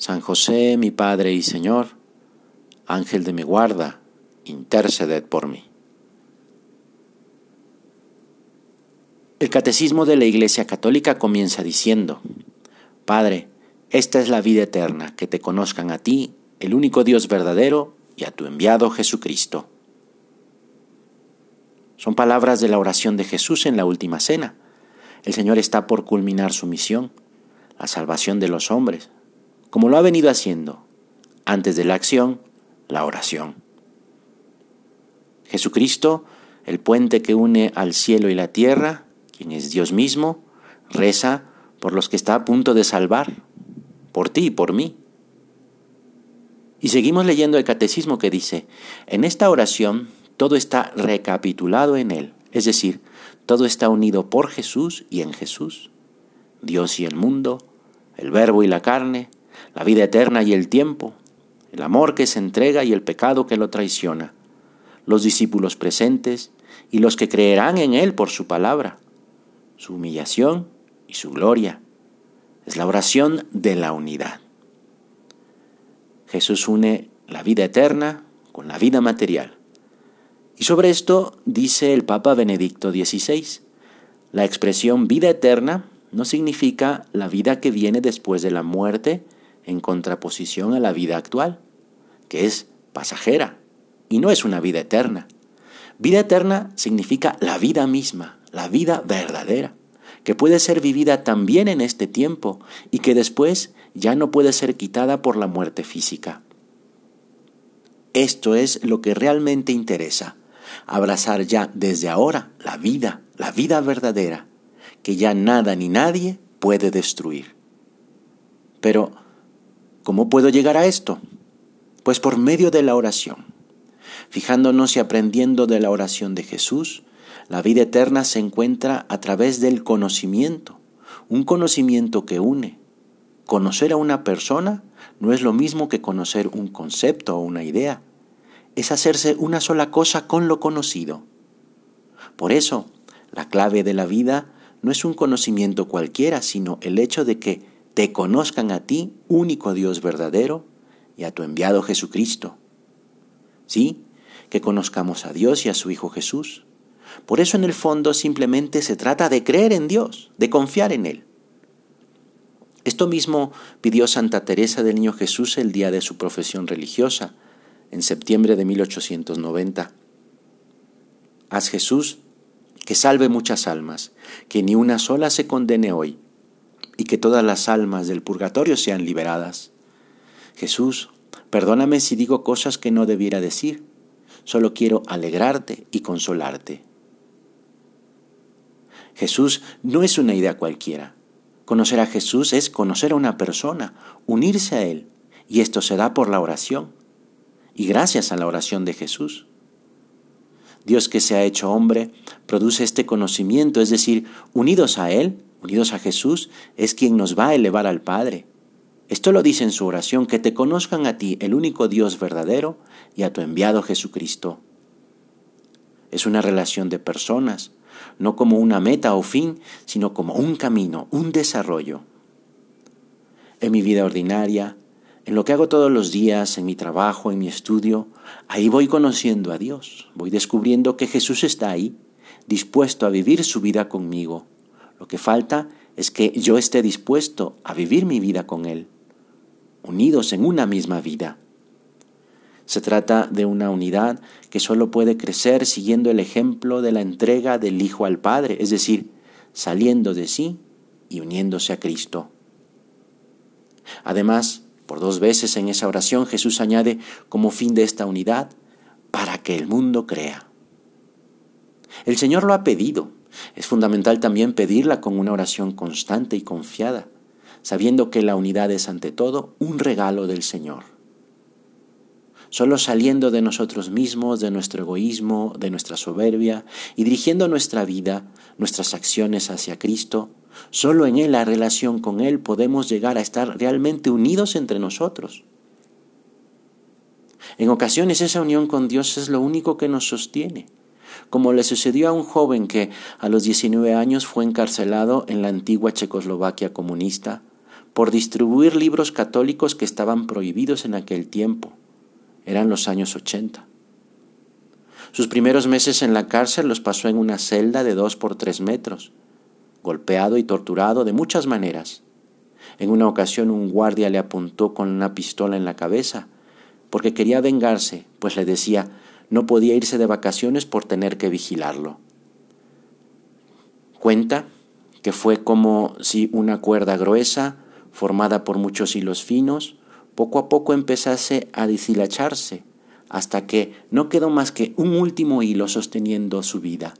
San José, mi Padre y Señor, Ángel de mi guarda, interceded por mí. El Catecismo de la Iglesia Católica comienza diciendo, Padre, esta es la vida eterna, que te conozcan a ti, el único Dios verdadero, y a tu enviado Jesucristo. Son palabras de la oración de Jesús en la última cena. El Señor está por culminar su misión, la salvación de los hombres, como lo ha venido haciendo. Antes de la acción, la oración. Jesucristo, el puente que une al cielo y la tierra, quien es Dios mismo, reza por los que está a punto de salvar, por ti y por mí. Y seguimos leyendo el catecismo que dice, en esta oración todo está recapitulado en Él, es decir, todo está unido por Jesús y en Jesús. Dios y el mundo, el verbo y la carne, la vida eterna y el tiempo, el amor que se entrega y el pecado que lo traiciona, los discípulos presentes y los que creerán en Él por su palabra, su humillación y su gloria. Es la oración de la unidad. Jesús une la vida eterna con la vida material. Y sobre esto dice el Papa Benedicto XVI, la expresión vida eterna no significa la vida que viene después de la muerte, en contraposición a la vida actual, que es pasajera y no es una vida eterna. Vida eterna significa la vida misma, la vida verdadera, que puede ser vivida también en este tiempo y que después ya no puede ser quitada por la muerte física. Esto es lo que realmente interesa, abrazar ya desde ahora la vida, la vida verdadera, que ya nada ni nadie puede destruir. Pero, ¿Cómo puedo llegar a esto? Pues por medio de la oración. Fijándonos y aprendiendo de la oración de Jesús, la vida eterna se encuentra a través del conocimiento, un conocimiento que une. Conocer a una persona no es lo mismo que conocer un concepto o una idea, es hacerse una sola cosa con lo conocido. Por eso, la clave de la vida no es un conocimiento cualquiera, sino el hecho de que te conozcan a ti, único Dios verdadero, y a tu enviado Jesucristo. Sí, que conozcamos a Dios y a su Hijo Jesús. Por eso en el fondo simplemente se trata de creer en Dios, de confiar en Él. Esto mismo pidió Santa Teresa del Niño Jesús el día de su profesión religiosa, en septiembre de 1890. Haz Jesús que salve muchas almas, que ni una sola se condene hoy, y que todas las almas del purgatorio sean liberadas. Jesús, perdóname si digo cosas que no debiera decir, solo quiero alegrarte y consolarte. Jesús no es una idea cualquiera. Conocer a Jesús es conocer a una persona, unirse a Él, y esto se da por la oración, y gracias a la oración de Jesús. Dios que se ha hecho hombre produce este conocimiento, es decir, unidos a Él, unidos a Jesús, es quien nos va a elevar al Padre. Esto lo dice en su oración, que te conozcan a ti, el único Dios verdadero, y a tu enviado Jesucristo. Es una relación de personas, no como una meta o fin, sino como un camino, un desarrollo. En mi vida ordinaria, en lo que hago todos los días, en mi trabajo, en mi estudio, ahí voy conociendo a Dios, voy descubriendo que Jesús está ahí, dispuesto a vivir su vida conmigo, lo que falta es que yo esté dispuesto a vivir mi vida con Él, unidos en una misma vida. Se trata de una unidad que solo puede crecer siguiendo el ejemplo de la entrega del Hijo al Padre, es decir, saliendo de sí y uniéndose a Cristo. Además, por dos veces en esa oración Jesús añade como fin de esta unidad, para que el mundo crea. El Señor lo ha pedido, es fundamental también pedirla con una oración constante y confiada, sabiendo que la unidad es ante todo un regalo del Señor. solo saliendo de nosotros mismos, de nuestro egoísmo, de nuestra soberbia, y dirigiendo nuestra vida, nuestras acciones hacia Cristo, solo en Él, la relación con Él, podemos llegar a estar realmente unidos entre nosotros. En ocasiones esa unión con Dios es lo único que nos sostiene, como le sucedió a un joven que a los 19 años fue encarcelado en la antigua Checoslovaquia comunista por distribuir libros católicos que estaban prohibidos en aquel tiempo. Eran los años 80. Sus primeros meses en la cárcel los pasó en una celda de dos por tres metros, golpeado y torturado de muchas maneras. En una ocasión un guardia le apuntó con una pistola en la cabeza, porque quería vengarse, pues le decía no podía irse de vacaciones por tener que vigilarlo. Cuenta que fue como si una cuerda gruesa, formada por muchos hilos finos, poco a poco empezase a deshilacharse, hasta que no quedó más que un último hilo sosteniendo su vida.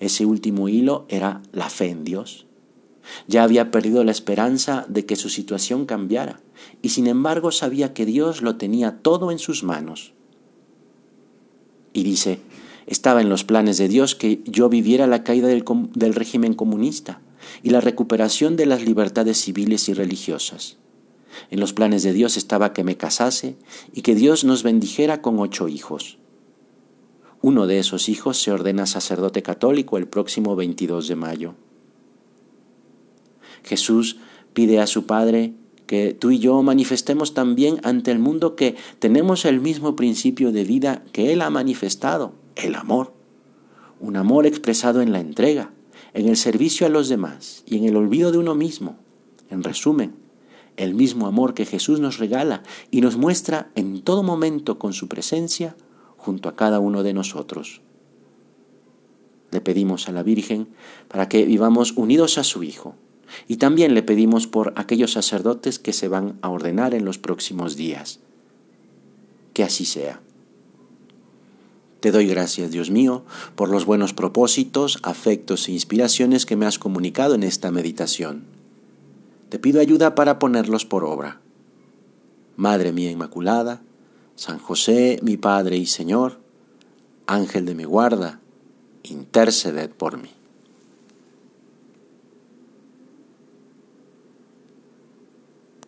Ese último hilo era la fe en Dios. Ya había perdido la esperanza de que su situación cambiara, y sin embargo sabía que Dios lo tenía todo en sus manos. Y dice, estaba en los planes de Dios que yo viviera la caída del, régimen comunista y la recuperación de las libertades civiles y religiosas. En los planes de Dios estaba que me casase y que Dios nos bendijera con ocho hijos. Uno de esos hijos se ordena sacerdote católico el próximo 22 de mayo. Jesús pide a su Padre que tú y yo manifestemos también ante el mundo que tenemos el mismo principio de vida que Él ha manifestado, el amor. Un amor expresado en la entrega, en el servicio a los demás y en el olvido de uno mismo. En resumen, el mismo amor que Jesús nos regala y nos muestra en todo momento con su presencia junto a cada uno de nosotros. Le pedimos a la Virgen para que vivamos unidos a su Hijo y también le pedimos por aquellos sacerdotes que se van a ordenar en los próximos días. Que así sea. Te doy gracias, Dios mío, por los buenos propósitos, afectos e inspiraciones que me has comunicado en esta meditación. Te pido ayuda para ponerlos por obra. Madre mía Inmaculada, San José, mi Padre y Señor, Ángel de mi guarda, interceded por mí.